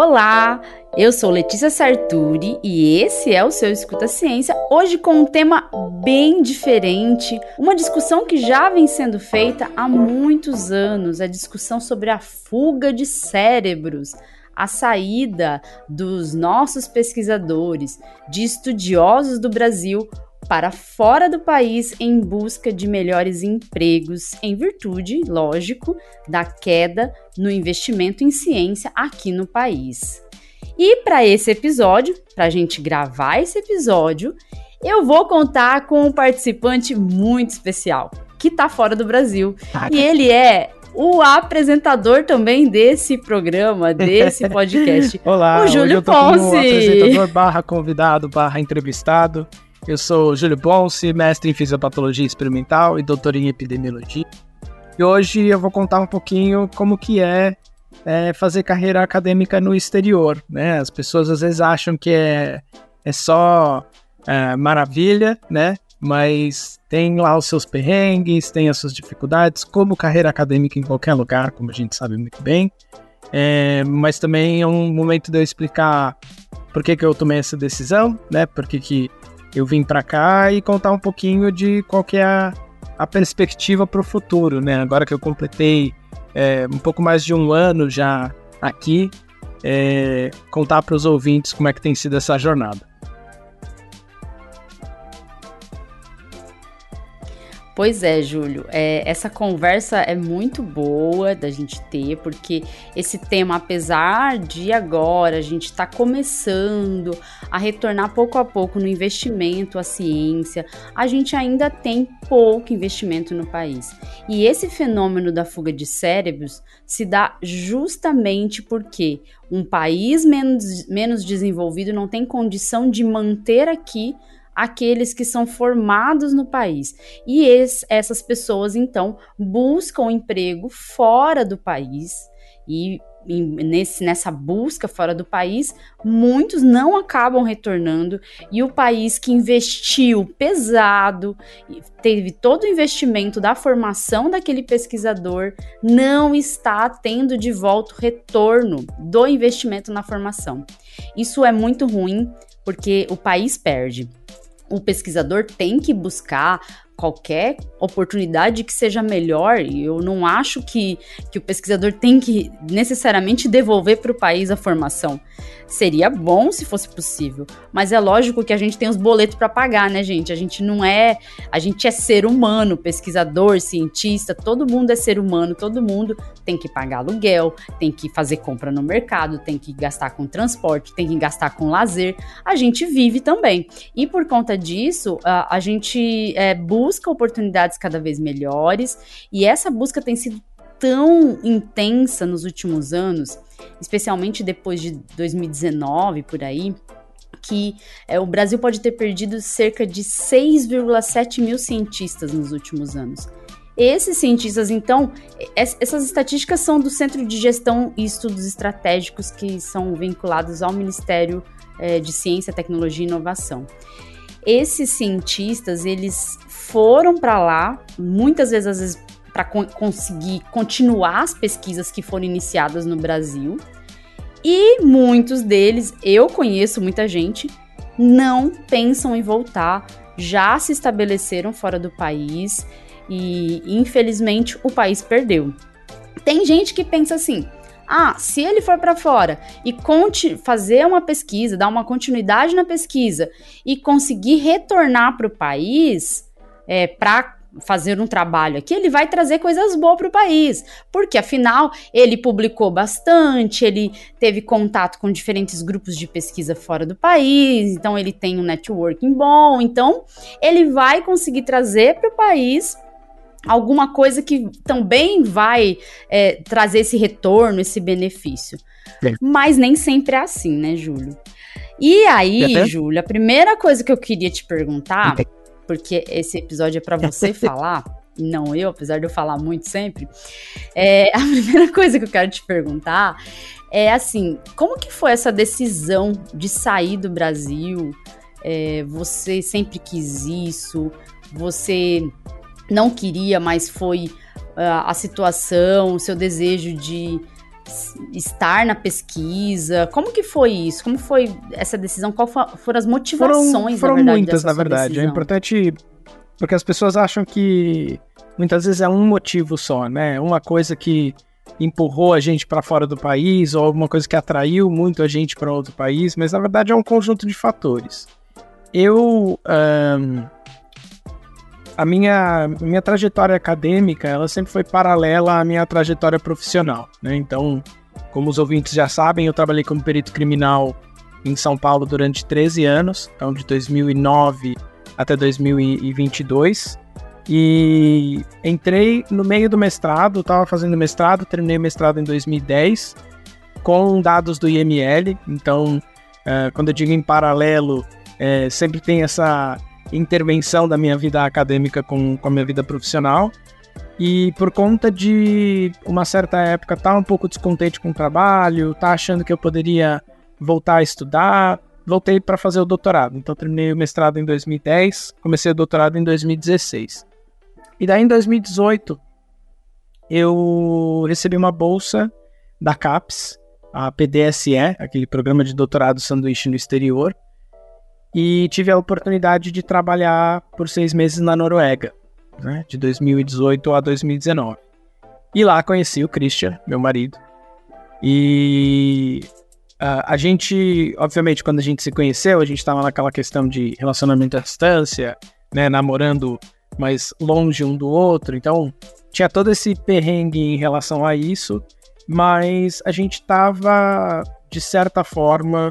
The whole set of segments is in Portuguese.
Olá, eu sou Letícia Sarturi e esse é o seu Escuta Ciência, hoje com um tema bem diferente, uma discussão que já vem sendo feita há muitos anos, a discussão sobre a fuga de cérebros, a saída dos nossos pesquisadores, de estudiosos do Brasil para fora do país em busca de melhores empregos, em virtude, lógico, da queda no investimento em ciência aqui no país. E para esse episódio, para a gente gravar esse episódio, eu vou contar com um participante muito especial, que está fora do Brasil. Ah, e ele é o apresentador também desse programa, desse podcast. Olá, o Júlio Ponce. apresentador barra convidado barra entrevistado. Eu sou Júlio Ponce, mestre em fisiopatologia experimental e doutor em epidemiologia. E hoje eu vou contar um pouquinho como que é, é fazer carreira acadêmica no exterior. Né? As pessoas às vezes acham que é, é só é, maravilha, né? Mas tem lá os seus perrengues, tem as suas dificuldades, como carreira acadêmica em qualquer lugar, como a gente sabe muito bem. É, mas também é um momento de eu explicar por que, que eu tomei essa decisão, né? Por que, que eu vim para cá e contar um pouquinho de qual que é a, a perspectiva para o futuro, né? Agora que eu completei é, um pouco mais de um ano já aqui, é, contar para os ouvintes como é que tem sido essa jornada. Pois é, Júlio, é, essa conversa é muito boa da gente ter, porque esse tema, apesar de agora a gente estar tá começando a retornar pouco a pouco no investimento à ciência, a gente ainda tem pouco investimento no país. E esse fenômeno da fuga de cérebros se dá justamente porque um país menos, menos desenvolvido não tem condição de manter aqui aqueles que são formados no país. E esse, essas pessoas, então, buscam emprego fora do país e nesse, nessa busca fora do país, muitos não acabam retornando e o país que investiu pesado, teve todo o investimento da formação daquele pesquisador, não está tendo de volta o retorno do investimento na formação. Isso é muito ruim porque o país perde o pesquisador tem que buscar qualquer oportunidade que seja melhor, e eu não acho que, que o pesquisador tem que necessariamente devolver para o país a formação. Seria bom se fosse possível, mas é lógico que a gente tem os boletos para pagar, né, gente? A gente não é, a gente é ser humano, pesquisador, cientista, todo mundo é ser humano, todo mundo tem que pagar aluguel, tem que fazer compra no mercado, tem que gastar com transporte, tem que gastar com lazer. A gente vive também. E por conta disso, a, a gente é, busca oportunidades cada vez melhores, e essa busca tem sido tão intensa nos últimos anos, especialmente depois de 2019 por aí, que é, o Brasil pode ter perdido cerca de 6,7 mil cientistas nos últimos anos. Esses cientistas, então, essas estatísticas são do Centro de Gestão e Estudos Estratégicos que são vinculados ao Ministério é, de Ciência, Tecnologia e Inovação. Esses cientistas, eles foram para lá, muitas vezes, às vezes para co conseguir continuar as pesquisas que foram iniciadas no Brasil. E muitos deles, eu conheço muita gente, não pensam em voltar, já se estabeleceram fora do país e infelizmente o país perdeu. Tem gente que pensa assim: ah, se ele for para fora e fazer uma pesquisa, dar uma continuidade na pesquisa e conseguir retornar para o país é, para fazer um trabalho aqui, ele vai trazer coisas boas para o país, porque afinal ele publicou bastante, ele teve contato com diferentes grupos de pesquisa fora do país, então ele tem um networking bom, então ele vai conseguir trazer para o país alguma coisa que também vai é, trazer esse retorno, esse benefício. É. Mas nem sempre é assim, né, Júlio? E aí, Júlio, a primeira coisa que eu queria te perguntar porque esse episódio é para você falar, e não eu, apesar de eu falar muito sempre. É, a primeira coisa que eu quero te perguntar é assim, como que foi essa decisão de sair do Brasil? É, você sempre quis isso? Você não queria, mas foi uh, a situação, o seu desejo de estar na pesquisa? Como que foi isso? Como foi essa decisão? Qual foram as motivações, foram, foram na verdade, muitas, na verdade. É decisão? É importante porque as pessoas acham que muitas vezes é um motivo só, né? Uma coisa que empurrou a gente para fora do país ou alguma coisa que atraiu muito a gente para outro país, mas na verdade é um conjunto de fatores. Eu um, a minha, minha trajetória acadêmica ela sempre foi paralela à minha trajetória profissional. Né? Então, como os ouvintes já sabem, eu trabalhei como perito criminal em São Paulo durante 13 anos, então de 2009 até 2022. E entrei no meio do mestrado, estava fazendo mestrado, terminei o mestrado em 2010 com dados do IML. Então, uh, quando eu digo em paralelo, uh, sempre tem essa intervenção da minha vida acadêmica com, com a minha vida profissional. E por conta de uma certa época estar tá um pouco descontente com o trabalho, tá achando que eu poderia voltar a estudar, voltei para fazer o doutorado. Então terminei o mestrado em 2010, comecei o doutorado em 2016. E daí em 2018 eu recebi uma bolsa da CAPES, a PDSE, aquele programa de doutorado sanduíche no exterior, e tive a oportunidade de trabalhar por seis meses na Noruega, né, de 2018 a 2019. E lá conheci o Christian, meu marido. E uh, a gente, obviamente, quando a gente se conheceu, a gente estava naquela questão de relacionamento à distância, né, namorando mais longe um do outro. Então, tinha todo esse perrengue em relação a isso, mas a gente estava, de certa forma,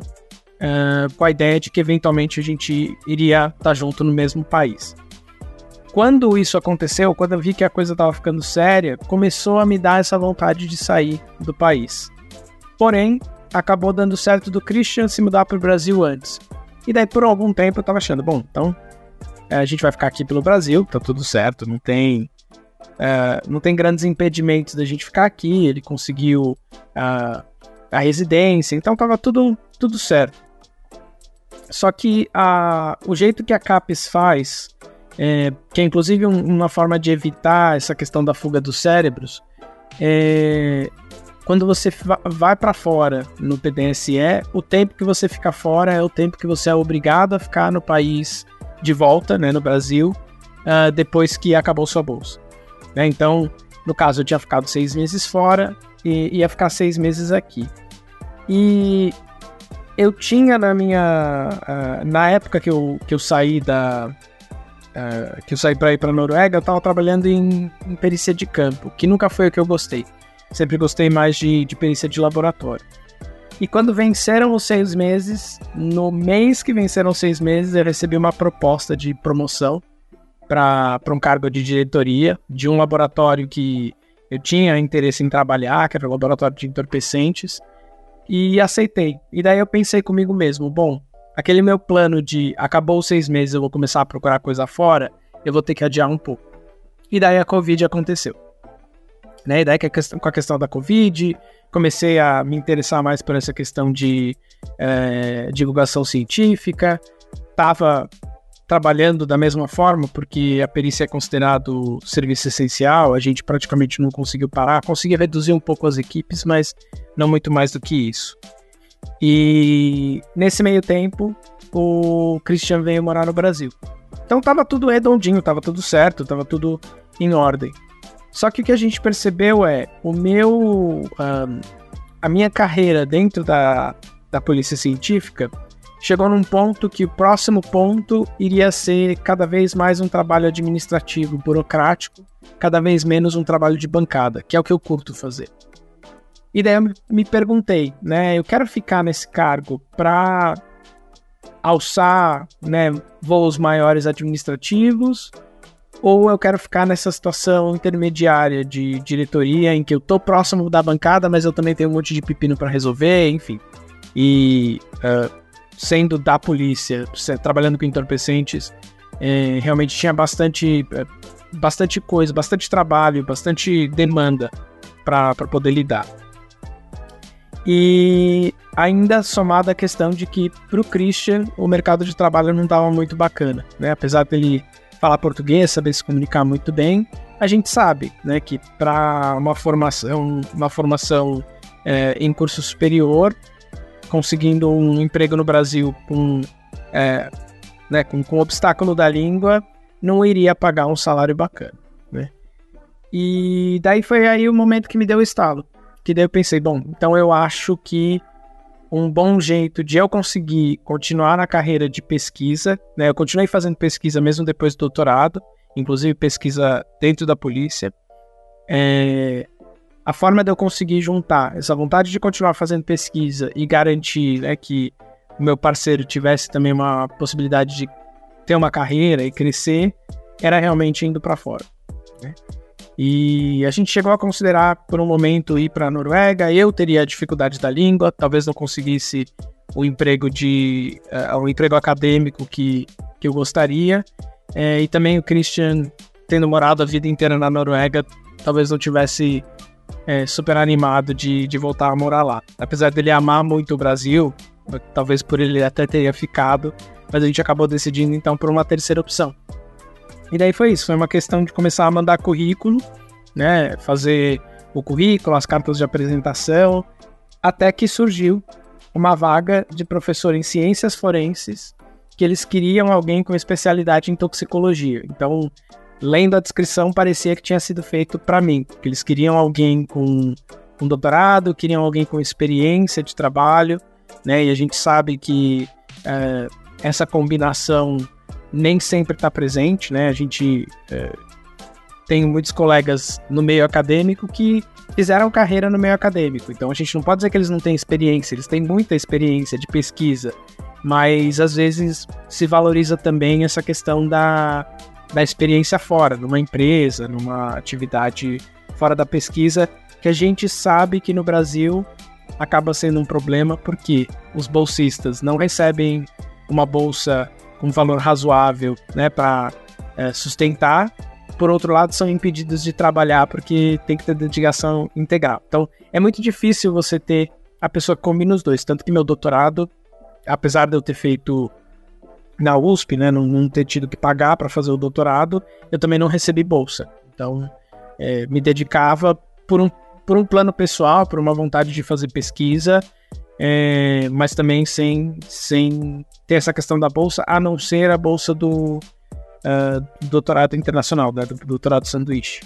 uh, com a ideia de que eventualmente a gente iria estar tá junto no mesmo país. Quando isso aconteceu, quando eu vi que a coisa estava ficando séria, começou a me dar essa vontade de sair do país. Porém, acabou dando certo do Christian se mudar para o Brasil antes. E daí, por algum tempo, eu estava achando, bom, então eh, a gente vai ficar aqui pelo Brasil, tá tudo certo, não tem uh, não tem grandes impedimentos da gente ficar aqui. Ele conseguiu uh, a residência, então tava tudo tudo certo. Só que a, o jeito que a CAPES faz, é, que é inclusive um, uma forma de evitar essa questão da fuga dos cérebros, é, quando você vai para fora no PDSE, o tempo que você fica fora é o tempo que você é obrigado a ficar no país de volta, né, no Brasil, uh, depois que acabou sua bolsa. Né? Então, no caso, eu tinha ficado seis meses fora e ia ficar seis meses aqui. E eu tinha na minha. Uh, na época que eu, que eu saí da. Uh, que eu saí para ir para Noruega, eu estava trabalhando em, em, perícia de campo, que nunca foi o que eu gostei. Sempre gostei mais de, de perícia de laboratório. E quando venceram os seis meses, no mês que venceram os seis meses, eu recebi uma proposta de promoção para um cargo de diretoria de um laboratório que eu tinha interesse em trabalhar, que era o laboratório de entorpecentes e aceitei. E daí eu pensei comigo mesmo, bom, aquele meu plano de acabou os seis meses, eu vou começar a procurar coisa fora, eu vou ter que adiar um pouco. E daí a Covid aconteceu. Né? E daí com a questão da Covid, comecei a me interessar mais por essa questão de é, divulgação científica, tava trabalhando da mesma forma, porque a perícia é considerado serviço essencial, a gente praticamente não conseguiu parar, consegui reduzir um pouco as equipes, mas não muito mais do que isso. E nesse meio tempo, o Christian veio morar no Brasil. Então tava tudo redondinho, tava tudo certo, tava tudo em ordem. Só que o que a gente percebeu é o meu. Um, a minha carreira dentro da, da polícia científica chegou num ponto que o próximo ponto iria ser cada vez mais um trabalho administrativo, burocrático, cada vez menos um trabalho de bancada, que é o que eu curto fazer. E daí eu me perguntei, né, eu quero ficar nesse cargo para alçar, né, voos maiores administrativos, ou eu quero ficar nessa situação intermediária de diretoria em que eu tô próximo da bancada, mas eu também tenho um monte de pepino para resolver, enfim. E uh, sendo da polícia, trabalhando com entorpecentes, é, realmente tinha bastante, é, bastante coisa, bastante trabalho, bastante demanda para poder lidar. E ainda somada a questão de que para o Christian o mercado de trabalho não estava muito bacana, né? Apesar dele falar português, saber se comunicar muito bem, a gente sabe, né, que para uma formação, uma formação é, em curso superior, conseguindo um emprego no Brasil com, é, né, com, com obstáculo da língua, não iria pagar um salário bacana, né? E daí foi aí o momento que me deu o estalo. Que daí eu pensei, bom, então eu acho que um bom jeito de eu conseguir continuar na carreira de pesquisa, né? Eu continuei fazendo pesquisa mesmo depois do doutorado, inclusive pesquisa dentro da polícia. É, a forma de eu conseguir juntar essa vontade de continuar fazendo pesquisa e garantir né, que o meu parceiro tivesse também uma possibilidade de ter uma carreira e crescer era realmente indo para fora. Né? E a gente chegou a considerar por um momento ir para a Noruega. Eu teria dificuldade da língua, talvez não conseguisse o emprego de uh, o emprego acadêmico que, que eu gostaria. É, e também o Christian, tendo morado a vida inteira na Noruega, talvez não tivesse é, super animado de, de voltar a morar lá. Apesar dele amar muito o Brasil, talvez por ele até teria ficado, mas a gente acabou decidindo então por uma terceira opção. E daí foi isso, foi uma questão de começar a mandar currículo, né, fazer o currículo, as cartas de apresentação, até que surgiu uma vaga de professor em ciências forenses, que eles queriam alguém com especialidade em toxicologia. Então, lendo a descrição, parecia que tinha sido feito para mim, que eles queriam alguém com um doutorado, queriam alguém com experiência de trabalho, né? E a gente sabe que é, essa combinação nem sempre está presente, né? A gente é, tem muitos colegas no meio acadêmico que fizeram carreira no meio acadêmico, então a gente não pode dizer que eles não têm experiência, eles têm muita experiência de pesquisa, mas às vezes se valoriza também essa questão da da experiência fora, numa empresa, numa atividade fora da pesquisa, que a gente sabe que no Brasil acaba sendo um problema porque os bolsistas não recebem uma bolsa com valor razoável né, para é, sustentar. Por outro lado, são impedidos de trabalhar porque tem que ter dedicação integral. Então, é muito difícil você ter a pessoa que combina os dois. Tanto que meu doutorado, apesar de eu ter feito na USP, né, não, não ter tido que pagar para fazer o doutorado, eu também não recebi bolsa. Então, é, me dedicava por um, por um plano pessoal, por uma vontade de fazer pesquisa, é, mas também sem, sem ter essa questão da bolsa, a não ser a bolsa do uh, doutorado internacional, né, do doutorado sanduíche.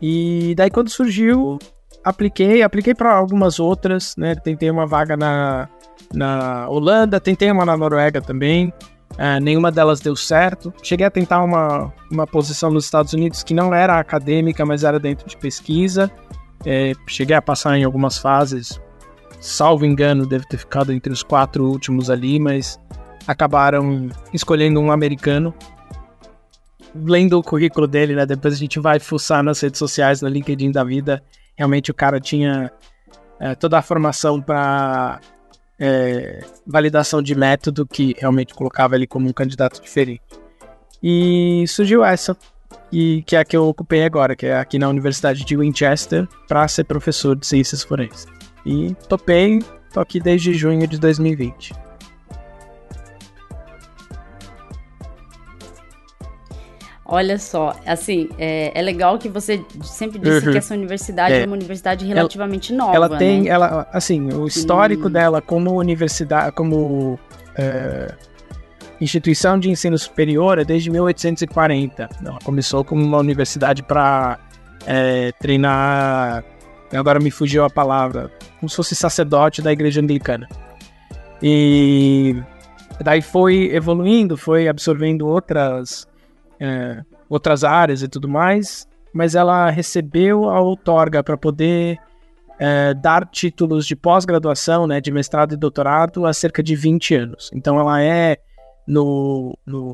E daí quando surgiu, apliquei, apliquei para algumas outras, né, tentei uma vaga na, na Holanda, tentei uma na Noruega também, é, nenhuma delas deu certo. Cheguei a tentar uma, uma posição nos Estados Unidos que não era acadêmica, mas era dentro de pesquisa. É, cheguei a passar em algumas fases, salvo engano, deve ter ficado entre os quatro últimos ali, mas acabaram escolhendo um americano. Lendo o currículo dele, né? Depois a gente vai fuçar nas redes sociais, no LinkedIn da vida. Realmente o cara tinha é, toda a formação para é, validação de método que realmente colocava ele como um candidato diferente. E surgiu essa, e que é a que eu ocupei agora, que é aqui na Universidade de Winchester, para ser professor de ciências forenses. E topei, tô aqui desde junho de 2020. Olha só, assim, é, é, legal que você sempre disse uhum. que essa universidade é, é uma universidade relativamente ela, nova. Ela tem, né? ela, assim, o histórico hum. dela como universidade, como é, instituição de ensino superior é desde 1840. Ela começou como uma universidade para é, treinar, agora me fugiu a palavra, como se fosse sacerdote da igreja anglicana. E daí foi evoluindo, foi absorvendo outras é, outras áreas e tudo mais, mas ela recebeu a outorga para poder é, dar títulos de pós-graduação, né, de mestrado e doutorado há cerca de 20 anos. Então ela é, no, no,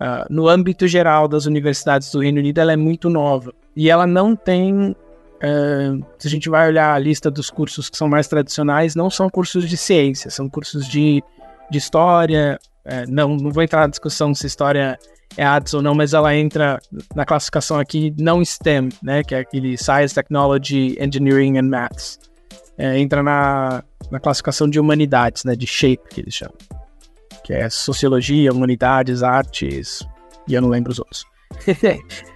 uh, no âmbito geral das universidades do Reino Unido, ela é muito nova. E ela não tem, uh, se a gente vai olhar a lista dos cursos que são mais tradicionais, não são cursos de ciência, são cursos de, de história. Uh, não, não vou entrar na discussão se história é ADS ou não, mas ela entra na classificação aqui não STEM, né, que é aquele Science, Technology, Engineering and Maths. É, entra na, na classificação de humanidades, né, de SHAPE, que eles chamam. Que é Sociologia, Humanidades, Artes, e eu não lembro os outros.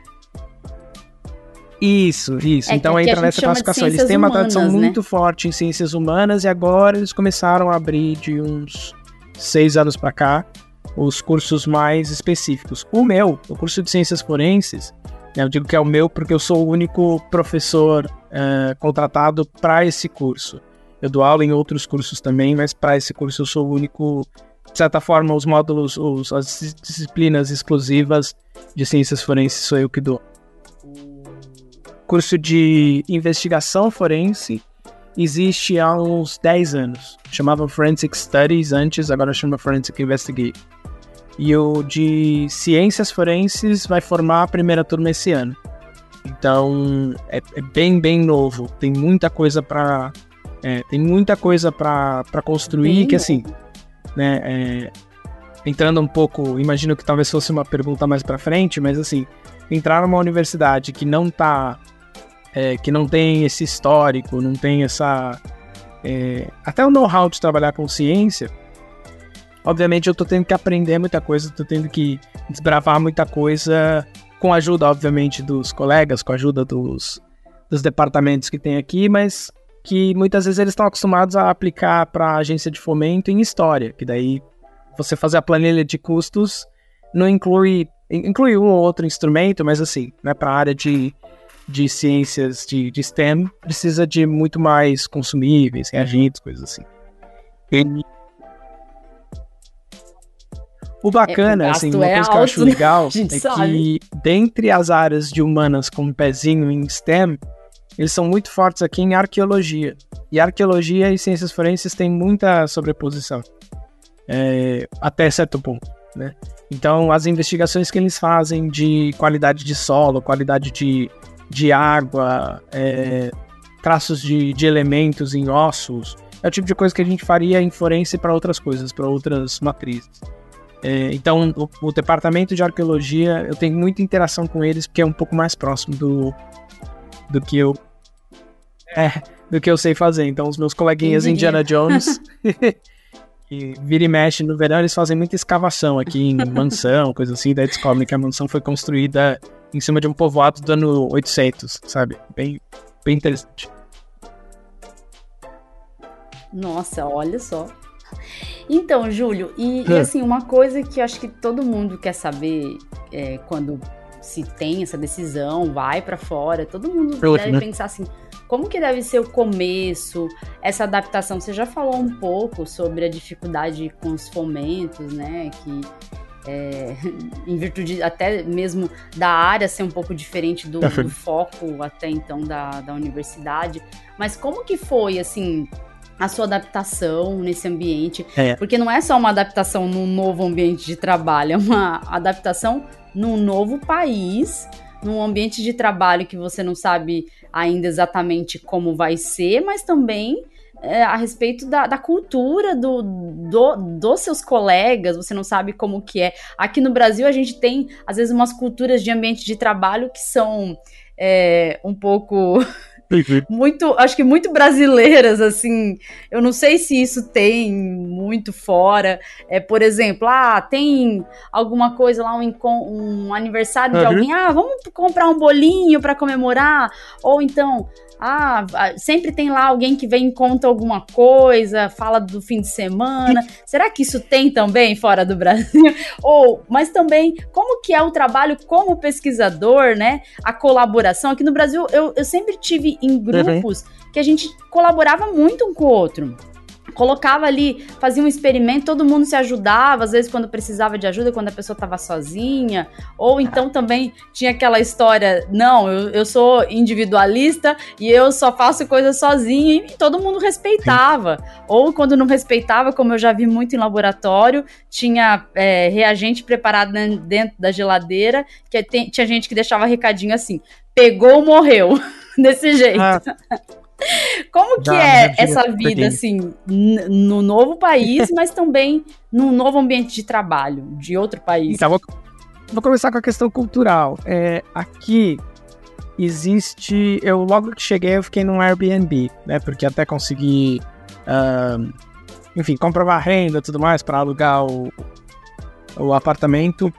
Isso, isso. É, então entra nessa classificação. Eles têm uma tradição né? muito forte em ciências humanas e agora eles começaram a abrir de uns seis anos para cá os cursos mais específicos. O meu, o curso de ciências forenses, né, eu digo que é o meu porque eu sou o único professor uh, contratado para esse curso. Eu dou aula em outros cursos também, mas para esse curso eu sou o único. De certa forma, os módulos, os, as disciplinas exclusivas de ciências forenses sou eu que dou. Curso de investigação forense existe há uns 10 anos. Chamava Forensic Studies antes, agora chama Forensic Investigation. E o de ciências forenses vai formar a primeira turma esse ano. Então é, é bem, bem novo. Tem muita coisa para é, tem muita coisa para construir bem que assim, né? É, entrando um pouco, imagino que talvez fosse uma pergunta mais para frente, mas assim, entrar numa universidade que não tá é, que não tem esse histórico, não tem essa. É, até o know-how de trabalhar com ciência. Obviamente eu tô tendo que aprender muita coisa, tô tendo que desbravar muita coisa, com a ajuda, obviamente, dos colegas, com a ajuda dos, dos departamentos que tem aqui, mas que muitas vezes eles estão acostumados a aplicar para agência de fomento em história, que daí você fazer a planilha de custos não inclui inclui um ou outro instrumento, mas assim, né, para a área de de ciências de, de STEM precisa de muito mais consumíveis, reagentes, coisas assim. E... O bacana, é, o assim, uma é coisa alto, que eu acho legal é sabe. que dentre as áreas de humanas com um pezinho em STEM, eles são muito fortes aqui em arqueologia. E arqueologia e ciências forenses têm muita sobreposição. É, até certo ponto, né? Então, as investigações que eles fazem de qualidade de solo, qualidade de de água, é, traços de, de elementos em ossos. É o tipo de coisa que a gente faria em forense para outras coisas, para outras matrizes. É, então, o, o, departamento de arqueologia, eu tenho muita interação com eles, porque é um pouco mais próximo do, do que eu. É, do que eu sei fazer. Então, os meus coleguinhas Indiana Jones. e vira e mexe no verão, eles fazem muita escavação aqui em mansão, coisa assim, daí descobrem que a mansão foi construída em cima de um povoado do ano 800, sabe? Bem, bem interessante. Nossa, olha só. Então, Júlio, e, e, assim, uma coisa que eu acho que todo mundo quer saber é, quando se tem essa decisão, vai para fora, todo mundo deve né? pensar assim, como que deve ser o começo, essa adaptação? Você já falou um pouco sobre a dificuldade com os fomentos, né? Que é, em virtude até mesmo da área ser um pouco diferente do, do foco até então da, da universidade. Mas como que foi, assim, a sua adaptação nesse ambiente? É. Porque não é só uma adaptação num novo ambiente de trabalho, é uma adaptação num novo país, num ambiente de trabalho que você não sabe ainda exatamente como vai ser, mas também é, a respeito da, da cultura do, do, dos seus colegas, você não sabe como que é. Aqui no Brasil a gente tem, às vezes, umas culturas de ambiente de trabalho que são é, um pouco muito, acho que muito brasileiras, assim. Eu não sei se isso tem muito fora. É, por exemplo, ah, tem alguma coisa lá, um, um aniversário uhum. de alguém, ah, vamos comprar um bolinho para comemorar. Ou então, ah, sempre tem lá alguém que vem e conta alguma coisa, fala do fim de semana. Será que isso tem também fora do Brasil? Ou, mas também, como que é o trabalho como pesquisador, né? A colaboração. Aqui no Brasil, eu, eu sempre tive em grupos uhum. que a gente colaborava muito um com o outro colocava ali, fazia um experimento, todo mundo se ajudava, às vezes quando precisava de ajuda, quando a pessoa estava sozinha, ou então também tinha aquela história, não, eu, eu sou individualista e eu só faço coisas sozinha, e todo mundo respeitava. Sim. Ou quando não respeitava, como eu já vi muito em laboratório, tinha é, reagente preparado dentro da geladeira, que tem, tinha gente que deixava recadinho assim, pegou, morreu, desse jeito. Ah. Como que é essa vida, assim, no novo país, mas também num novo ambiente de trabalho, de outro país? Então, vou, vou começar com a questão cultural. É, aqui existe. Eu logo que cheguei, eu fiquei num Airbnb, né? Porque até consegui, uh, enfim, comprovar renda e tudo mais para alugar o, o apartamento.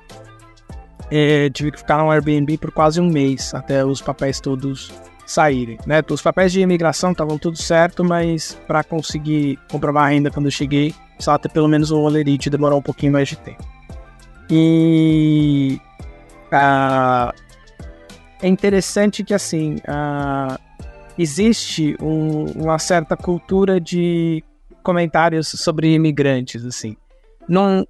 é, tive que ficar no Airbnb por quase um mês até os papéis todos saírem, né? Os papéis de imigração estavam tudo certo, mas para conseguir comprovar a renda quando eu cheguei, só ter pelo menos o olerite demorou um pouquinho mais de tempo. E uh, é interessante que assim uh, existe um, uma certa cultura de comentários sobre imigrantes, assim. Não,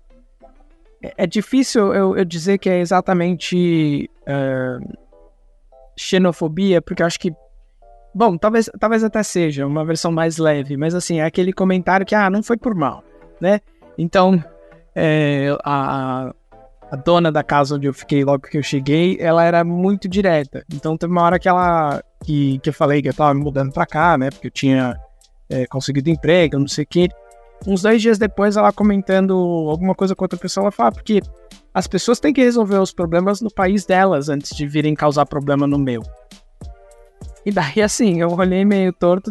é, é difícil eu, eu dizer que é exatamente uh, xenofobia, porque eu acho que. Bom, talvez, talvez até seja uma versão mais leve, mas assim, é aquele comentário que, ah, não foi por mal, né? Então, é, a, a dona da casa onde eu fiquei logo que eu cheguei, ela era muito direta. Então teve uma hora que ela. que, que eu falei que eu tava me mudando pra cá, né? Porque eu tinha é, conseguido emprego, não sei o que uns dois dias depois, ela comentando alguma coisa com outra pessoa, ela fala, porque as pessoas têm que resolver os problemas no país delas antes de virem causar problema no meu. E daí, assim, eu olhei meio torto,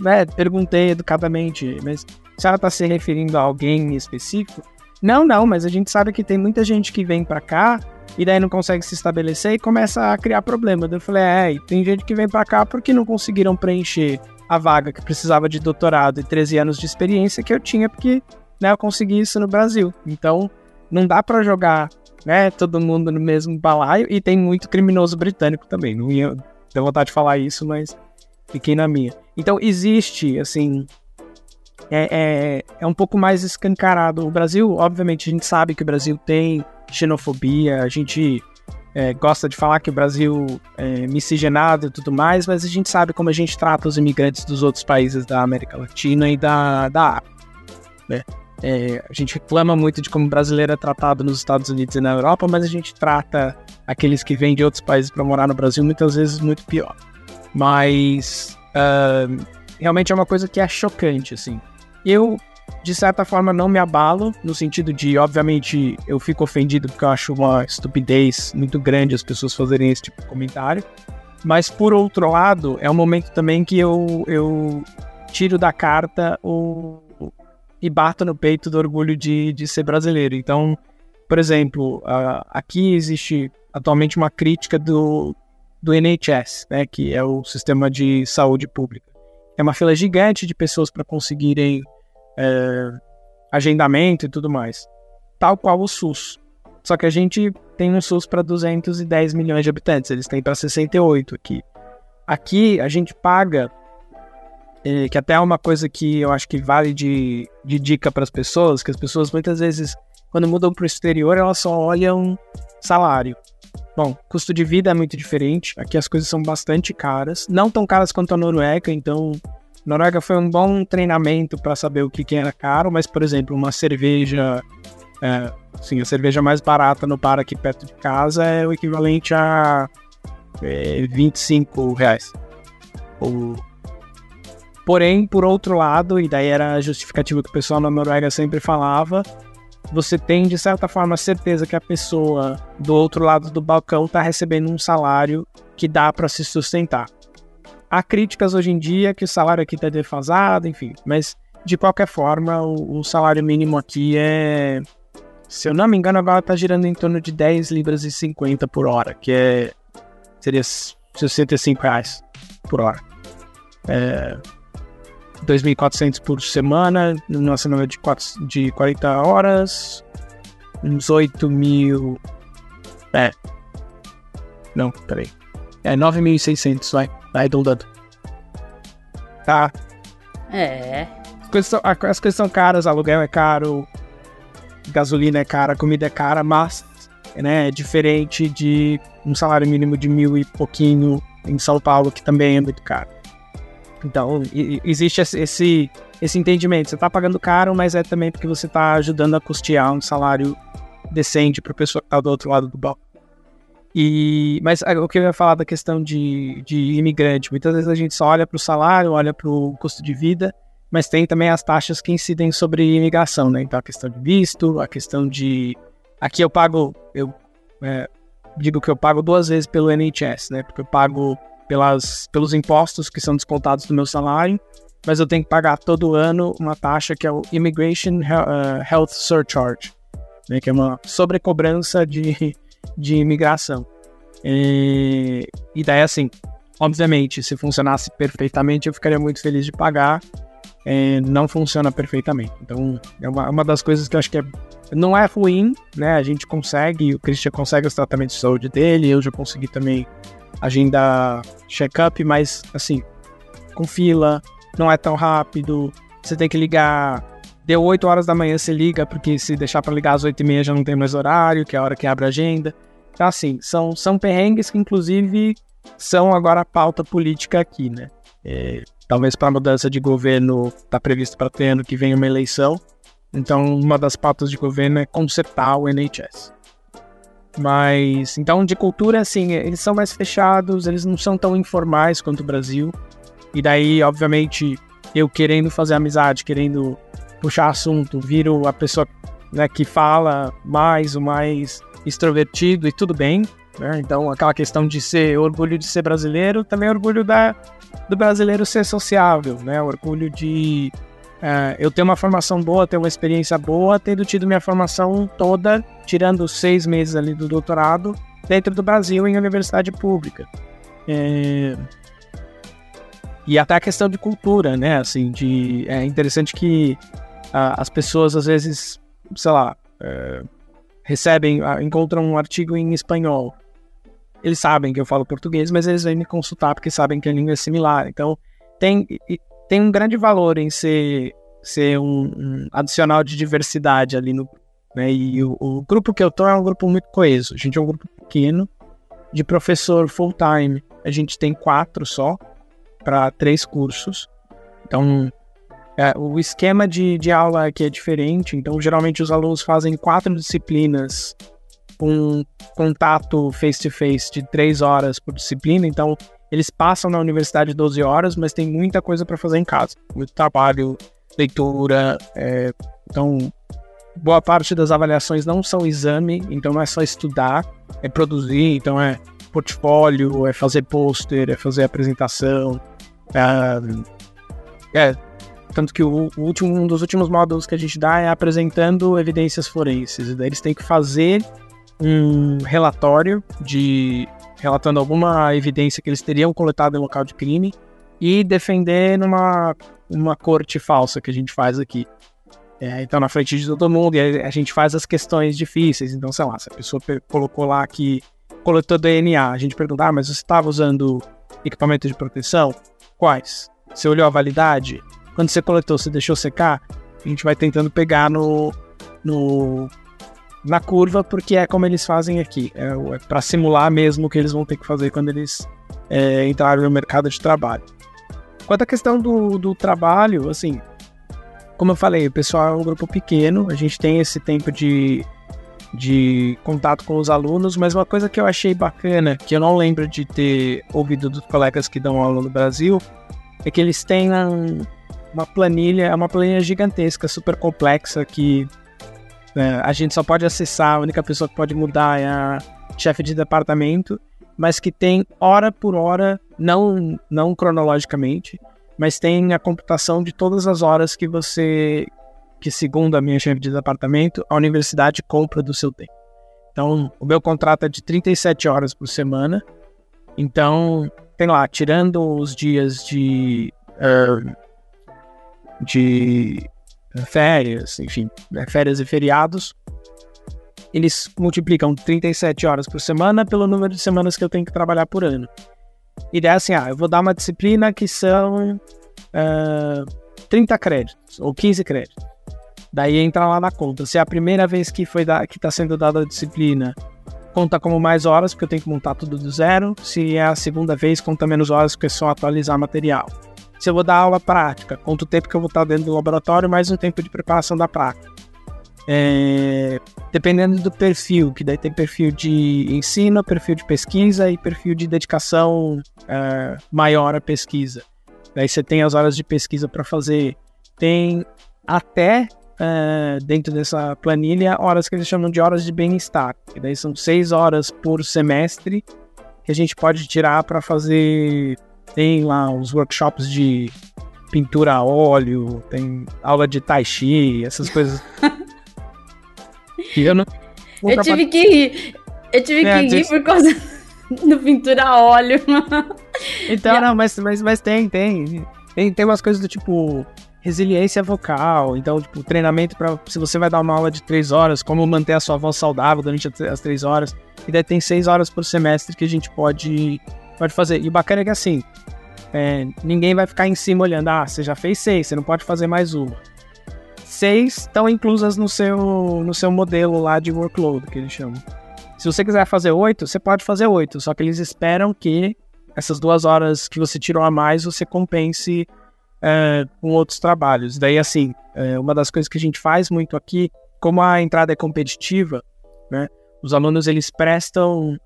né, perguntei educadamente, mas se ela tá se referindo a alguém específico? Não, não, mas a gente sabe que tem muita gente que vem para cá e daí não consegue se estabelecer e começa a criar problema. Eu falei, é, tem gente que vem para cá porque não conseguiram preencher a vaga que precisava de doutorado e 13 anos de experiência que eu tinha, porque né, eu consegui isso no Brasil. Então, não dá para jogar né, todo mundo no mesmo balaio e tem muito criminoso britânico também. Não ia ter vontade de falar isso, mas fiquei na minha. Então, existe, assim. É, é, é um pouco mais escancarado. O Brasil, obviamente, a gente sabe que o Brasil tem xenofobia, a gente é, gosta de falar que o Brasil é miscigenado e tudo mais, mas a gente sabe como a gente trata os imigrantes dos outros países da América Latina e da, da África. Né? É, a gente reclama muito de como brasileiro é tratado nos Estados Unidos e na Europa, mas a gente trata aqueles que vêm de outros países para morar no Brasil muitas vezes muito pior. Mas uh, realmente é uma coisa que é chocante, assim. Eu de certa forma não me abalo, no sentido de, obviamente, eu fico ofendido porque eu acho uma estupidez muito grande as pessoas fazerem esse tipo de comentário. Mas por outro lado, é um momento também que eu, eu tiro da carta o, e bato no peito do orgulho de, de ser brasileiro. Então, por exemplo, uh, aqui existe atualmente uma crítica do, do NHS, né, que é o sistema de saúde pública. É uma fila gigante de pessoas para conseguirem é, agendamento e tudo mais. Tal qual o SUS. Só que a gente tem um SUS para 210 milhões de habitantes, eles têm para 68 aqui. Aqui a gente paga, é, que até é uma coisa que eu acho que vale de, de dica para as pessoas, que as pessoas muitas vezes, quando mudam para o exterior, elas só olham salário. Bom, custo de vida é muito diferente, aqui as coisas são bastante caras, não tão caras quanto a Noruega, então Noruega foi um bom treinamento para saber o que, que era caro, mas, por exemplo, uma cerveja. É, sim, a cerveja mais barata no bar aqui perto de casa é o equivalente a é, 25 reais. O... Porém, por outro lado, e daí era a justificativa que o pessoal na Noruega sempre falava, você tem de certa forma certeza que a pessoa do outro lado do balcão está recebendo um salário que dá para se sustentar. Há críticas hoje em dia que o salário aqui está defasado, enfim, mas de qualquer forma, o, o, salário mínimo aqui é. Se eu não me engano, agora está girando em torno de 10 libras e 50 por hora, que é. seria 65 reais por hora. É, 2.400 por semana, numa semana de, 4, de 40 horas, uns 8 mil. É. Não, peraí. É 9.600, vai arredondando. Tá? É. As coisas, são, as coisas são caras, aluguel é caro, gasolina é cara, comida é cara, mas né, é diferente de um salário mínimo de mil e pouquinho em São Paulo, que também é muito caro. Então, existe esse, esse entendimento. Você está pagando caro, mas é também porque você está ajudando a custear um salário decente para a pessoa que está do outro lado do balcão. E, mas ah, o que eu ia falar da questão de, de imigrante, muitas vezes a gente só olha para o salário, olha para o custo de vida, mas tem também as taxas que incidem sobre imigração, né? Então a questão de visto, a questão de. Aqui eu pago, eu é, digo que eu pago duas vezes pelo NHS, né? Porque eu pago pelas, pelos impostos que são descontados do meu salário, mas eu tenho que pagar todo ano uma taxa que é o Immigration Health Surcharge, né? Que é uma sobrecobrança de de imigração. E, e daí, assim, obviamente, se funcionasse perfeitamente, eu ficaria muito feliz de pagar. É, não funciona perfeitamente. Então, é uma, uma das coisas que eu acho que é, não é ruim, né? A gente consegue, o Christian consegue os tratamentos de saúde dele, eu já consegui também agenda check-up, mas, assim, com fila, não é tão rápido, você tem que ligar. Deu 8 horas da manhã, você liga, porque se deixar para ligar às 8 e meia já não tem mais horário, que é a hora que abre a agenda. Então, assim, são, são perrengues que, inclusive, são agora pauta política aqui, né? É, talvez para a mudança de governo está previsto para ter ano que vem uma eleição. Então, uma das pautas de governo é consertar o NHS. Mas, então, de cultura, assim, eles são mais fechados, eles não são tão informais quanto o Brasil. E daí, obviamente, eu querendo fazer amizade, querendo puxar assunto, viro a pessoa né, que fala mais, o mais extrovertido e tudo bem. Né? Então, aquela questão de ser orgulho de ser brasileiro, também orgulho da, do brasileiro ser sociável, né? Orgulho de uh, eu ter uma formação boa, ter uma experiência boa, tendo tido minha formação toda, tirando seis meses ali do doutorado, dentro do Brasil em universidade pública. É... E até a questão de cultura, né? Assim, de é interessante que uh, as pessoas às vezes, sei lá, uh, recebem, encontram um artigo em espanhol eles sabem que eu falo português, mas eles vêm me consultar porque sabem que a língua é similar. Então, tem, tem um grande valor em ser, ser um, um adicional de diversidade ali no né? E o, o, grupo que eu tô é um grupo muito coeso. A gente é um grupo pequeno, de professor full-time. A gente tem quatro só, para três cursos. Então, é, o esquema de, de aula aqui é diferente. Então, geralmente os alunos fazem quatro disciplinas um contato face-to-face -face de três horas por disciplina, então eles passam na universidade 12 horas, mas tem muita coisa para fazer em casa. Muito trabalho, leitura. É, então, boa parte das avaliações não são exame, então não é só estudar, é produzir, então é portfólio, é fazer pôster, é fazer apresentação. É, é tanto que o, último, um dos últimos módulos que a gente dá é apresentando evidências forenses. Daí eles têm que fazer um relatório de relatando alguma evidência que eles teriam coletado em local de crime e defender numa uma corte falsa que a gente faz aqui. É, então, na frente de todo mundo, e a gente faz as questões difíceis. Então, sei lá, se a pessoa colocou lá que coletou DNA, a gente pergunta, ah, mas você estava usando equipamento de proteção? Quais? Você olhou a validade? Quando você coletou, você deixou secar? A gente vai tentando pegar no, no na curva, porque é como eles fazem aqui. É, é para simular mesmo o que eles vão ter que fazer quando eles é, entrarem no mercado de trabalho. Quanto à questão do, do trabalho, assim, como eu falei, o pessoal é um grupo pequeno, a gente tem esse tempo de, de contato com os alunos, mas uma coisa que eu achei bacana, que eu não lembro de ter ouvido dos colegas que dão aula no Brasil, é que eles têm uma planilha, uma planilha gigantesca, super complexa, que é, a gente só pode acessar, a única pessoa que pode mudar é a chefe de departamento, mas que tem hora por hora, não, não cronologicamente, mas tem a computação de todas as horas que você, que segundo a minha chefe de departamento, a universidade compra do seu tempo. Então, o meu contrato é de 37 horas por semana. Então, tem lá, tirando os dias de, uh, de férias, enfim, né, férias e feriados, eles multiplicam 37 horas por semana pelo número de semanas que eu tenho que trabalhar por ano. E daí assim, ah, eu vou dar uma disciplina que são uh, ah, 30 créditos ou 15 créditos. Daí entra lá na conta. Se é a primeira vez que foi da, que está sendo dada a disciplina, conta como mais horas, porque eu tenho que montar tudo do zero. Se é a segunda vez, conta menos horas, porque é só atualizar material se eu vou dar aula prática, quanto tempo que eu vou estar dentro do laboratório, mais um tempo de preparação da prática. É, dependendo do perfil, que daí tem perfil de ensino, perfil de pesquisa e perfil de dedicação é, maior à pesquisa. Daí você tem as horas de pesquisa para fazer. Tem até é, dentro dessa planilha horas que eles chamam de horas de bem-estar. E daí são seis horas por semestre que a gente pode tirar para fazer tem lá os workshops de pintura a óleo, tem aula de tai chi, essas coisas. e eu não. Eu tive que rir. Eu tive é, que rir por causa do pintura a óleo. Então, não, mas, mas, mas tem, tem. Tem, tem umas coisas do tipo resiliência vocal. Então, tipo, treinamento para se você vai dar uma aula de três horas, como manter a sua voz saudável durante as três horas. E daí tem seis horas por semestre que a gente pode, pode fazer. E o bacana é que assim, é, ninguém vai ficar em cima olhando, ah, você já fez seis, você não pode fazer mais uma. Seis estão inclusas no seu, no seu modelo lá de workload, que eles chamam. Se você quiser fazer oito, você pode fazer oito, só que eles esperam que essas duas horas que você tirou a mais você compense é, com outros trabalhos. Daí, assim, é, uma das coisas que a gente faz muito aqui, como a entrada é competitiva, né, os alunos eles prestam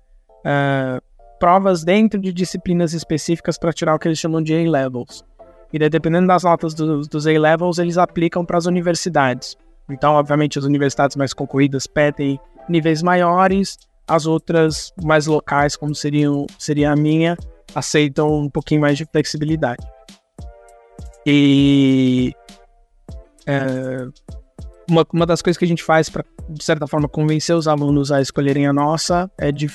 é, provas dentro de disciplinas específicas para tirar o que eles chamam de A-levels. E daí, dependendo das notas do, dos A-levels, eles aplicam para as universidades. Então, obviamente, as universidades mais concorridas pedem níveis maiores, as outras mais locais, como seriam, seria a minha, aceitam um pouquinho mais de flexibilidade. E é, uma, uma das coisas que a gente faz para, de certa forma, convencer os alunos a escolherem a nossa é de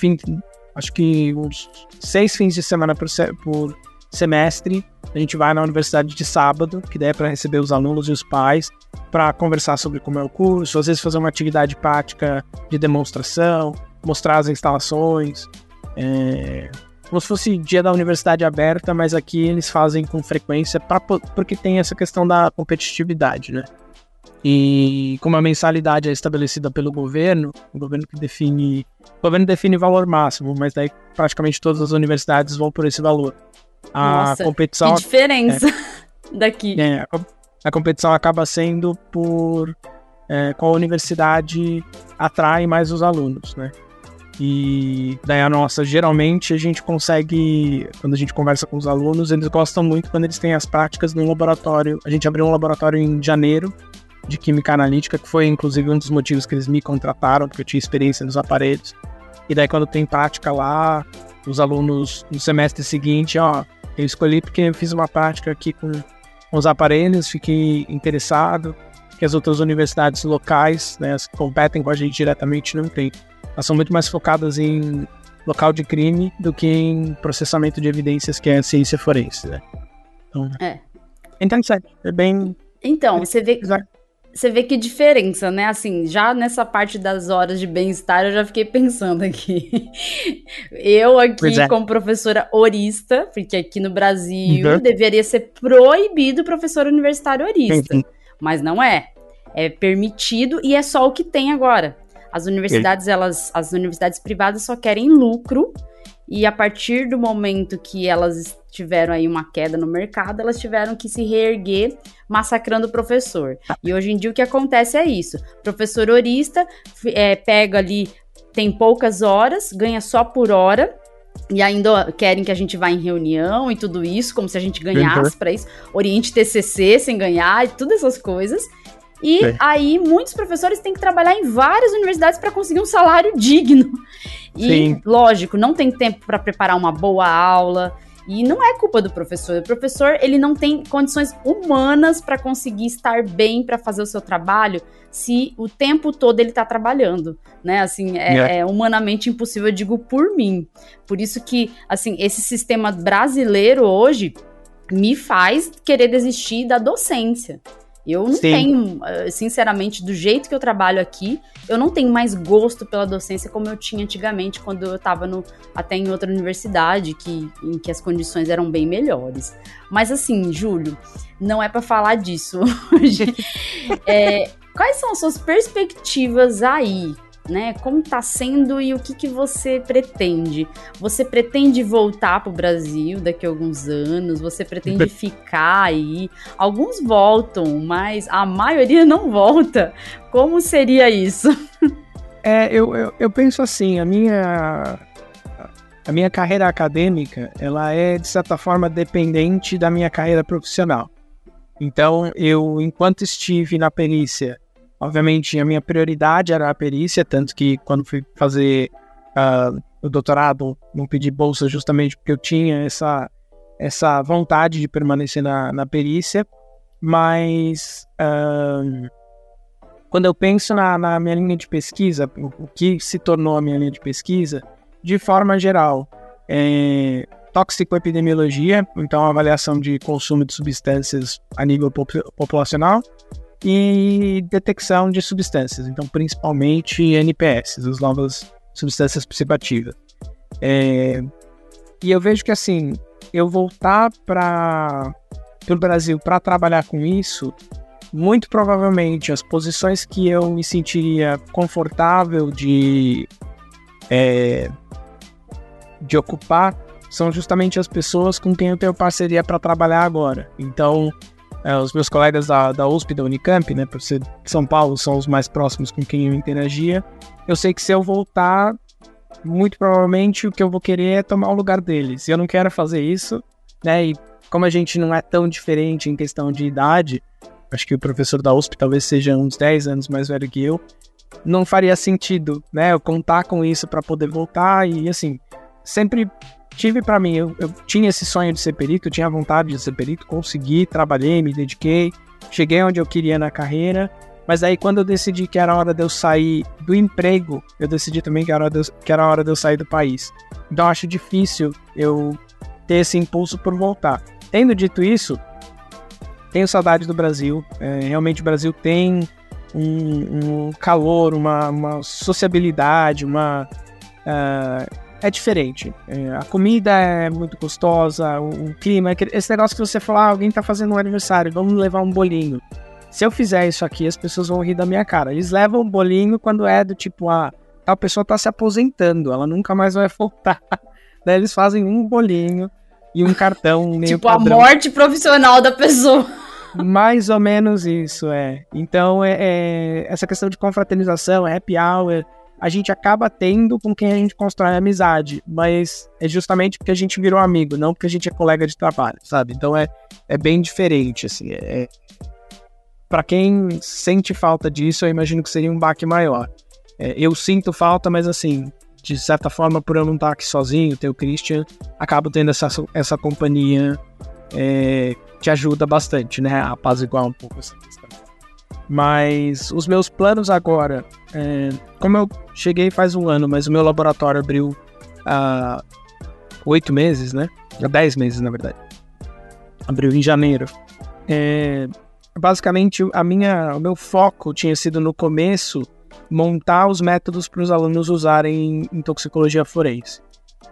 acho que uns seis fins de semana por, por semestre. A gente vai na universidade de sábado, que daí é para receber os alunos e os pais, para conversar sobre como é o curso, às vezes fazer uma atividade prática de demonstração, mostrar as instalações. É, como se fosse dia da universidade aberta, mas aqui eles fazem com frequência pra, porque tem essa questão da competitividade, né? E como a mensalidade é estabelecida pelo governo, o governo que define, o governo define valor máximo, mas daí praticamente todas as universidades vão por esse valor. A Nossa, competição que diferença é, daqui. É, a, a, competição acaba sendo por é, qual universidade atrai mais os alunos, né? E daí a nossa, geralmente a gente consegue, quando a gente conversa com os alunos, eles gostam muito quando eles têm as práticas no laboratório. A gente abriu um laboratório em janeiro de química analítica, que foi inclusive um dos motivos que eles me contrataram, porque eu tinha experiência nos aparelhos. E daí quando tem prática lá, os alunos no semestre seguinte, ó, eu escolhi porque eu fiz uma prática aqui com, os aparelhos, fiquei interessado, que as outras universidades locais, né, que competem com a gente diretamente, não tem elas são muito mais focadas em local de crime do que em processamento de evidências, que é a ciência forense, né? Então, é. é interessante. É bem. Então, você vê. Você vê que diferença, né? Assim, já nessa parte das horas de bem-estar, eu já fiquei pensando aqui. eu aqui, é. como professora orista, porque aqui no Brasil uhum. deveria ser proibido professor universitário orista. Uhum. Mas não é. É permitido e é só o que tem agora. As universidades, elas, as universidades privadas só querem lucro e a partir do momento que elas tiveram aí uma queda no mercado, elas tiveram que se reerguer massacrando o professor. E hoje em dia o que acontece é isso: professor orista é, pega ali, tem poucas horas, ganha só por hora. E ainda querem que a gente vá em reunião e tudo isso, como se a gente ganhasse uhum. para isso. Oriente TCC sem ganhar e todas essas coisas. E Sim. aí muitos professores têm que trabalhar em várias universidades para conseguir um salário digno. E, Sim. lógico, não tem tempo para preparar uma boa aula. E não é culpa do professor. O professor, ele não tem condições humanas para conseguir estar bem para fazer o seu trabalho se o tempo todo ele está trabalhando, né? Assim, é, yeah. é, humanamente impossível, eu digo por mim. Por isso que, assim, esse sistema brasileiro hoje me faz querer desistir da docência. Eu não Sim. tenho, eh, sinceramente, do jeito que eu trabalho aqui, eu não tenho mais gosto pela docência como eu tinha antigamente, quando eu estava até em outra universidade, que, em que as condições eram bem melhores. Mas assim, Júlio, não é para falar disso hoje. é, quais são as suas perspectivas aí né? Como está sendo e o que, que você pretende? Você pretende voltar para o Brasil daqui a alguns anos? Você pretende ficar aí? Alguns voltam, mas a maioria não volta. Como seria isso? É, eu, eu, eu penso assim, a minha a minha carreira acadêmica, ela é de certa forma dependente da minha carreira profissional. Então, eu enquanto estive na perícia Obviamente, a minha prioridade era a perícia, tanto que quando fui fazer uh, o doutorado, não pedi bolsa justamente porque eu tinha essa, essa vontade de permanecer na, na perícia, mas uh, quando eu penso na, na minha linha de pesquisa, o, que se tornou a minha linha de pesquisa, de forma geral, é toxicoepidemiologia, então avaliação de consumo de substâncias a nível populacional, e detecção de substâncias, então principalmente NPS, as novas substâncias psicoativas. É, e eu vejo que assim, eu voltar para o Brasil para trabalhar com isso, muito provavelmente as posições que eu me sentiria confortável de, é, de ocupar são justamente as pessoas com quem eu tenho parceria para trabalhar agora. Então, é, os meus colegas da, da USP, da Unicamp, né, por ser de São Paulo, são os mais próximos com quem eu interagia. Eu sei que se eu voltar, muito provavelmente o que eu vou querer é tomar o lugar deles. E eu não quero fazer isso, né? E como a gente não é tão diferente em questão de idade, acho que o professor da USP talvez seja uns 10 anos mais velho que eu, não faria sentido, né? Eu contar com isso para poder voltar e assim, sempre tive para mim, eu, eu, tinha esse sonho de ser perito, tinha vontade de ser perito, consegui, trabalhei, me dediquei, cheguei onde eu queria na carreira, mas aí quando eu decidi que era hora de eu sair do emprego, eu decidi também que era hora de eu, que era hora de eu sair do país. Então acho difícil eu ter esse impulso por voltar. Tendo dito isso, tenho saudade do Brasil. É, realmente o Brasil tem um, um calor, uma, uma, sociabilidade, uma uh, é diferente. É, a comida é muito gostosa, o, o clima, é esse negócio que você fala, ah, alguém tá fazendo um aniversário, vamos levar um bolinho. Se eu fizer isso aqui, as pessoas vão rir da minha cara. Eles levam um bolinho quando é do tipo, ah, tal pessoa tá se aposentando, ela nunca mais vai voltar. Daí eles fazem um bolinho e um cartão meio Tipo, padrão. a morte profissional da pessoa. Mais ou menos isso, é. Então, é, é, essa questão de confraternização, happy hour, a gente acaba tendo com quem a gente constrói amizade, mas é justamente porque a gente virou amigo, não porque a gente é colega de trabalho, sabe? Então é, é bem diferente, assim. É... Para quem sente falta disso, eu imagino que seria um baque maior. É, eu sinto falta, mas assim, de certa forma, por eu não estar aqui sozinho, ter o Christian, acabo tendo essa, essa companhia é, que ajuda bastante, né? A apaziguar um pouco questão. Mas os meus planos agora, é, como eu cheguei faz um ano, mas o meu laboratório abriu há oito meses, né? Há dez meses, na verdade. Abriu em janeiro. É, basicamente, a minha, o meu foco tinha sido no começo montar os métodos para os alunos usarem em toxicologia forense,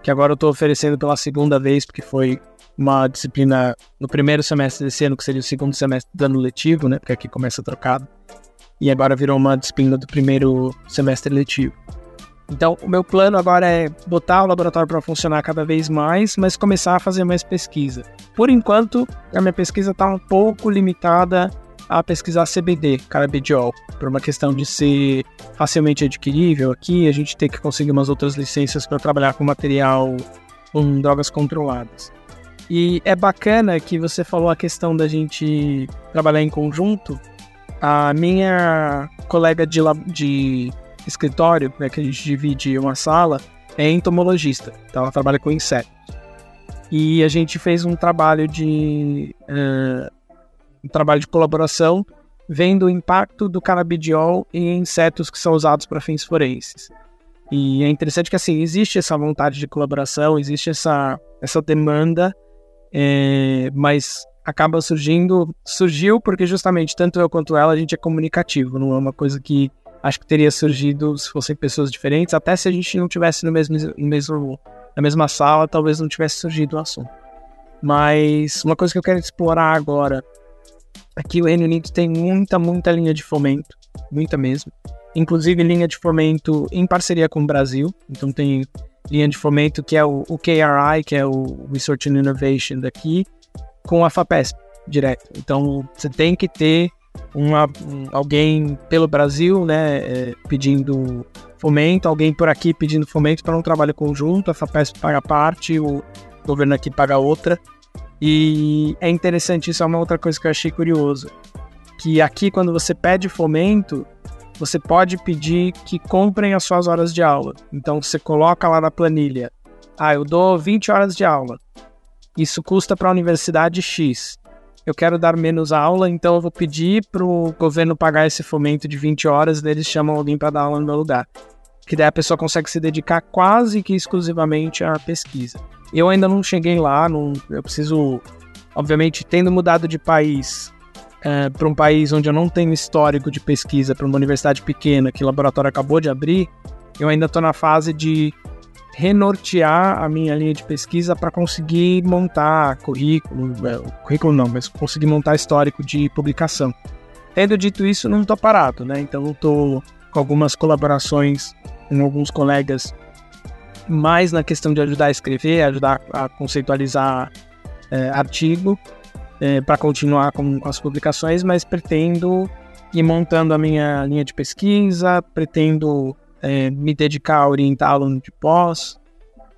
que agora eu estou oferecendo pela segunda vez, porque foi uma disciplina no primeiro semestre desse ano, que seria o segundo semestre do ano letivo, né? Porque aqui começa trocado. E agora virou uma disciplina do primeiro semestre letivo. Então, o meu plano agora é botar o laboratório para funcionar cada vez mais, mas começar a fazer mais pesquisa. Por enquanto, a minha pesquisa está um pouco limitada a pesquisar CBD, canabidiol, por uma questão de ser facilmente adquirível aqui, a gente tem que conseguir umas outras licenças para trabalhar com material com drogas controladas. E é bacana que você falou a questão da gente trabalhar em conjunto. A minha colega de, de escritório, né, que a gente divide uma sala, é entomologista. Então ela trabalha com insetos. E a gente fez um trabalho de uh, um trabalho de colaboração vendo o impacto do canabidiol em insetos que são usados para fins forenses. E é interessante que assim existe essa vontade de colaboração, existe essa essa demanda é, mas acaba surgindo, surgiu porque justamente tanto eu quanto ela a gente é comunicativo, não é uma coisa que acho que teria surgido se fossem pessoas diferentes, até se a gente não tivesse no mesmo, no mesmo na mesma sala, talvez não tivesse surgido o assunto. Mas uma coisa que eu quero explorar agora é que o Reino Unido tem muita, muita linha de fomento, muita mesmo. Inclusive linha de fomento em parceria com o Brasil, então tem linha de fomento, que é o, o KRI, que é o Research and Innovation daqui, com a FAPESP direto. Então, você tem que ter uma, um, alguém pelo Brasil, né, é, pedindo fomento, alguém por aqui pedindo fomento para um trabalho conjunto, a FAPESP paga parte, o governo aqui paga outra. E é interessante, isso é uma outra coisa que eu achei curioso, que aqui quando você pede fomento, você pode pedir que comprem as suas horas de aula. Então você coloca lá na planilha: ah, eu dou 20 horas de aula. Isso custa para a universidade X. eu quero dar menos aula, então eu vou pedir para o governo pagar esse fomento de 20 horas, eles chamam alguém para dar aula no meu lugar. Que daí a pessoa consegue se dedicar quase que exclusivamente à pesquisa. Eu ainda não cheguei lá, não, eu preciso, obviamente, tendo mudado de país é, para um país onde eu não tenho histórico de pesquisa, para uma universidade pequena que o laboratório acabou de abrir, eu ainda estou na fase de renortear a minha linha de pesquisa para conseguir montar currículo, é, currículo não, mas conseguir montar histórico de publicação. Tendo dito isso, não estou parado, né? Então estou com algumas colaborações com alguns colegas mais na questão de ajudar a escrever, ajudar a conceitualizar é, artigo é, para continuar com, as publicações, mas pretendo ir montando a minha linha de pesquisa, pretendo é, me dedicar a orientar aluno de pós.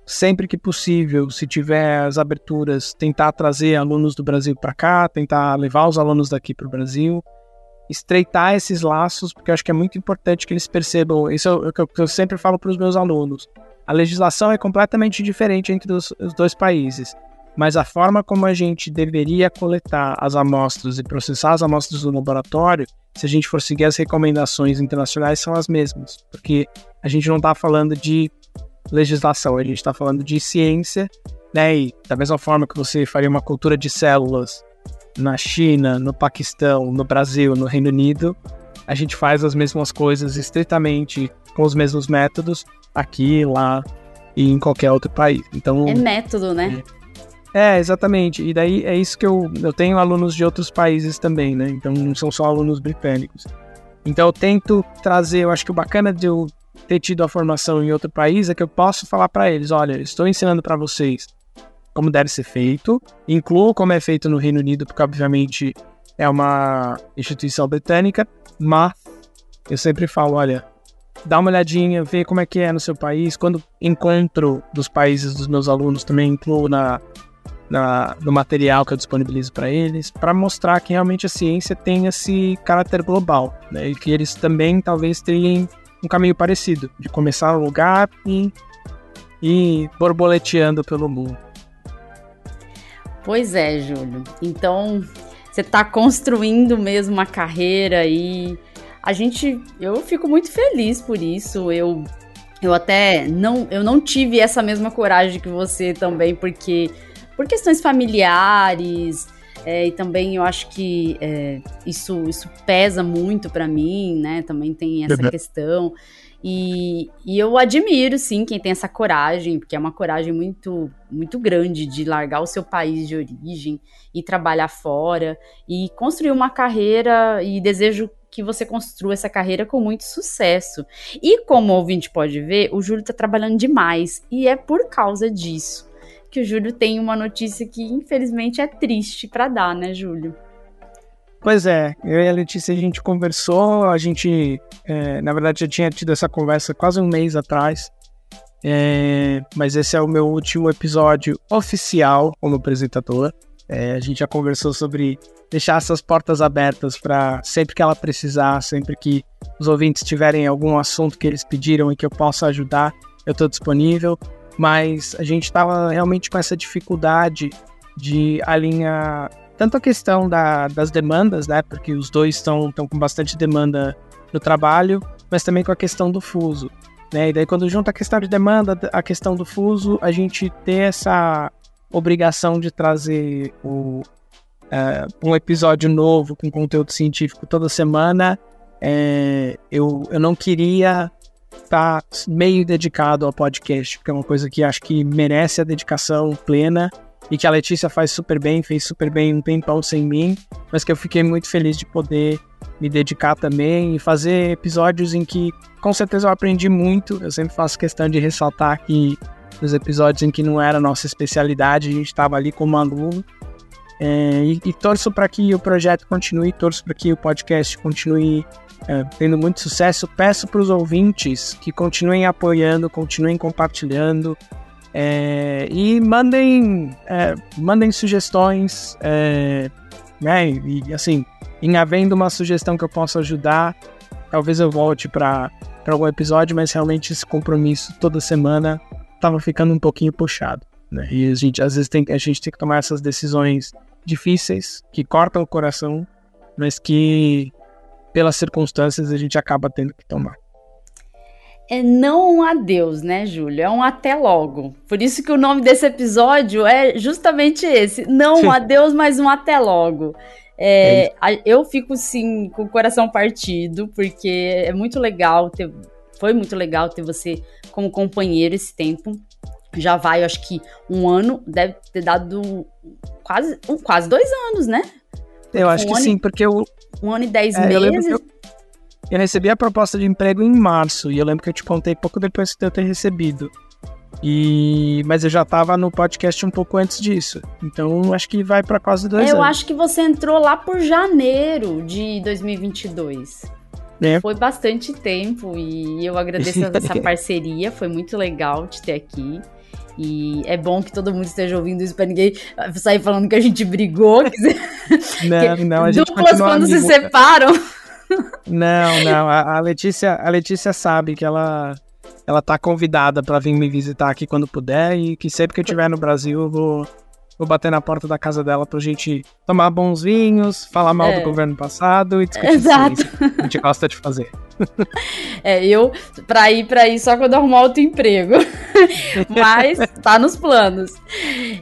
Sempre que possível, se tiver as aberturas, tentar trazer alunos do Brasil para cá, tentar levar os alunos daqui para o Brasil, estreitar esses laços, porque eu acho que é muito importante que eles percebam. Isso é o que eu sempre falo para os meus alunos. A legislação é completamente diferente entre os, os dois países mas a forma como a gente deveria coletar as amostras e processar as amostras do laboratório, se a gente for seguir as recomendações internacionais, são as mesmas, porque a gente não está falando de legislação, a gente está falando de ciência, né? E da mesma forma que você faria uma cultura de células na China, no Paquistão, no Brasil, no Reino Unido, a gente faz as mesmas coisas estritamente com os mesmos métodos aqui, lá e em qualquer outro país. Então é método, né? É, é, exatamente. E daí é isso que eu, eu tenho alunos de outros países também, né? Então não são só alunos britânicos. Então eu tento trazer, eu acho que o bacana de eu ter tido a formação em outro país é que eu posso falar para eles, olha, estou ensinando para vocês como deve ser feito, incluo como é feito no Reino Unido, porque obviamente é uma instituição britânica, mas eu sempre falo, olha, dá uma olhadinha, vê como é que é no seu país. Quando encontro dos países dos meus alunos, também incluo na, na, no material que eu disponibilizo para eles, para mostrar que realmente a ciência tem esse caráter global, né? E que eles também talvez tenham um caminho parecido, de começar no lugar e ir borboleteando pelo mundo. Pois é, Júlio. Então, você está construindo mesmo uma carreira aí. A gente, eu fico muito feliz por isso. Eu eu até não, eu não tive essa mesma coragem que você também, porque por questões familiares. É, e também eu acho que é, isso, isso pesa muito para mim, né? Também tem essa uhum. questão. E, e, eu admiro, sim, quem tem essa coragem, porque é uma coragem muito, muito grande de largar o seu país de origem e trabalhar fora e construir uma carreira. E desejo que você construa essa carreira com muito sucesso. E como o ouvinte pode ver, o Júlio está trabalhando demais e é por causa disso que o Júlio tem uma notícia que infelizmente é triste para dar, né, Júlio? Pois é, eu e a Letícia a gente conversou, a gente, é, na verdade, já tinha tido essa conversa quase um mês atrás, é, mas esse é o meu último episódio oficial como apresentador. É, a gente já conversou sobre deixar essas portas abertas para sempre que ela precisar, sempre que os ouvintes tiverem algum assunto que eles pediram e que eu possa ajudar, eu estou disponível mas a gente estava realmente com essa dificuldade de alinhar tanto a questão da, das demandas, né, porque os dois estão com bastante demanda no trabalho, mas também com a questão do fuso. Né? E daí, quando junta a questão de demanda, a questão do fuso, a gente tem essa obrigação de trazer o, uh, um episódio novo com conteúdo científico toda semana. É, eu, eu não queria tá meio dedicado ao podcast, porque é uma coisa que acho que merece a dedicação plena e que a Letícia faz super bem, fez super bem um tempão sem mim, mas que eu fiquei muito feliz de poder me dedicar também e fazer episódios em que com certeza eu aprendi muito. Eu sempre faço questão de ressaltar que nos episódios em que não era nossa especialidade, a gente estava ali como aluno. É, e, e torço para que o projeto continue, torço para que o podcast continue é, tendo muito sucesso. Peço para os ouvintes que continuem apoiando, continuem compartilhando é, e mandem, é, mandem sugestões. É, né, e assim, em havendo uma sugestão que eu possa ajudar, talvez eu volte para algum episódio, mas realmente esse compromisso toda semana estava ficando um pouquinho puxado. Né? E a gente, às vezes tem, a gente tem que tomar essas decisões difíceis, que cortam o coração, mas que pelas circunstâncias a gente acaba tendo que tomar. É não um adeus, né, Júlio? É um até logo. Por isso que o nome desse episódio é justamente esse. Não um adeus, mas um até logo. É, é eu fico, sim, com o coração partido, porque é muito legal ter. Foi muito legal ter você como companheiro esse tempo. Já vai, eu acho que um ano, deve ter dado quase, um, quase dois anos, né? Eu acho um que sim, porque eu. Um ano e dez é, meses. Eu, eu, recebi a proposta de emprego em março, e eu lembro que eu te contei pouco depois de eu ter recebido. E mas eu já estava no podcast um pouco antes disso. Então acho que vai para quase dois eu anos. Eu acho que você entrou lá por janeiro de 2022. É. Foi bastante tempo e eu agradeço essa parceria, foi muito legal te ter aqui. E é bom que todo mundo esteja ouvindo isso pra ninguém sair falando que a gente brigou. não, não, a gente Duplas quando amigo. se separam. Não, não. A, a, Letícia, a Letícia sabe que ela, ela tá convidada para vir me visitar aqui quando puder e que sempre que eu estiver no Brasil eu vou Vou bater na porta da casa dela pra gente tomar bons vinhos, falar mal é. do governo passado e discutir Exato. que a gente gosta de fazer. É, eu, pra ir pra ir só quando arrumar outro emprego. Mas tá nos planos.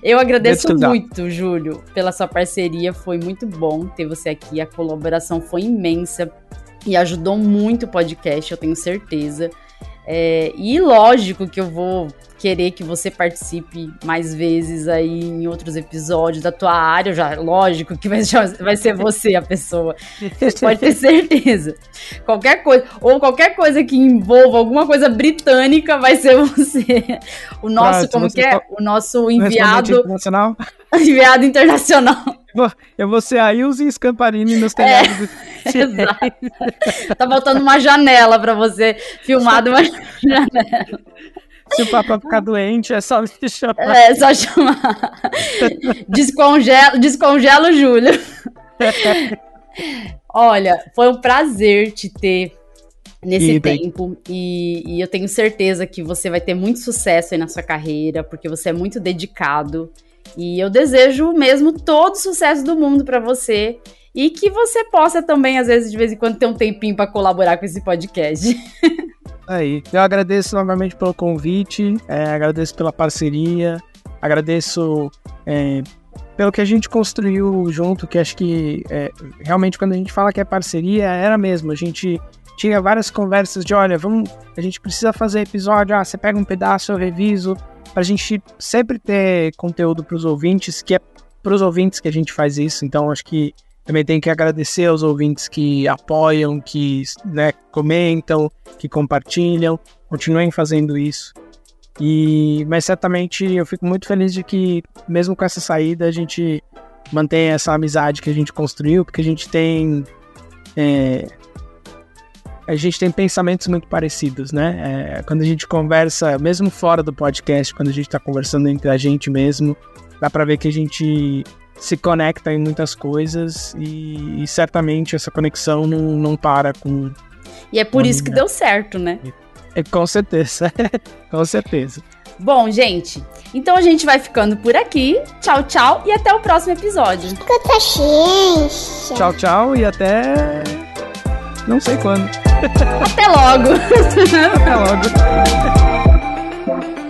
Eu agradeço muito, Júlio, pela sua parceria. Foi muito bom ter você aqui. A colaboração foi imensa e ajudou muito o podcast, eu tenho certeza. É, e lógico que eu vou querer que você participe mais vezes aí em outros episódios da tua área, já lógico que vai, vai ser você a pessoa. Você pode ter certeza. Qualquer coisa, ou qualquer coisa que envolva alguma coisa britânica vai ser você. O nosso, como que é? O nosso enviado internacional. Enviado internacional. Eu vou ser a Ilse Scamparini nos telhados. É, exato. Tá faltando uma janela para você filmar de uma janela. Se o Papa ficar doente, é só me chamar. É, só chamar. Descongela, descongela o Júlio. Olha, foi um prazer te ter nesse e tempo. E, e, eu tenho certeza que você vai ter muito sucesso aí na sua carreira, porque você é muito dedicado. E eu desejo mesmo todo o sucesso do mundo para você. E que você possa também, às vezes, de vez em quando, ter um tempinho para colaborar com esse podcast. Aí, eu agradeço novamente pelo convite, é, agradeço pela parceria, agradeço é, pelo que a gente construiu junto, que acho que é, realmente quando a gente fala que é parceria, era mesmo. A gente tinha várias conversas de, olha, vamos, a gente precisa fazer episódio, ah, você pega um pedaço, eu reviso, pra gente sempre ter conteúdo para os ouvintes, que é para os ouvintes que a gente faz isso. Então, acho que também tem que agradecer aos ouvintes que apoiam, que né, comentam, que compartilham. Continuem fazendo isso. E, mas certamente eu fico muito feliz de que, mesmo com essa saída, a gente mantenha essa amizade que a gente construiu, porque a gente tem. É, a gente tem pensamentos muito parecidos, né? É, quando a gente conversa, mesmo fora do podcast, quando a gente está conversando entre a gente mesmo, dá para ver que a gente se conecta em muitas coisas e, e certamente essa conexão não, não para com. E é por isso que deu certo, né? É, com certeza, com certeza. Bom, gente, então a gente vai ficando por aqui. Tchau, tchau e até o próximo episódio. Tchau, tchau e até. Não sei quando. Até logo. até logo.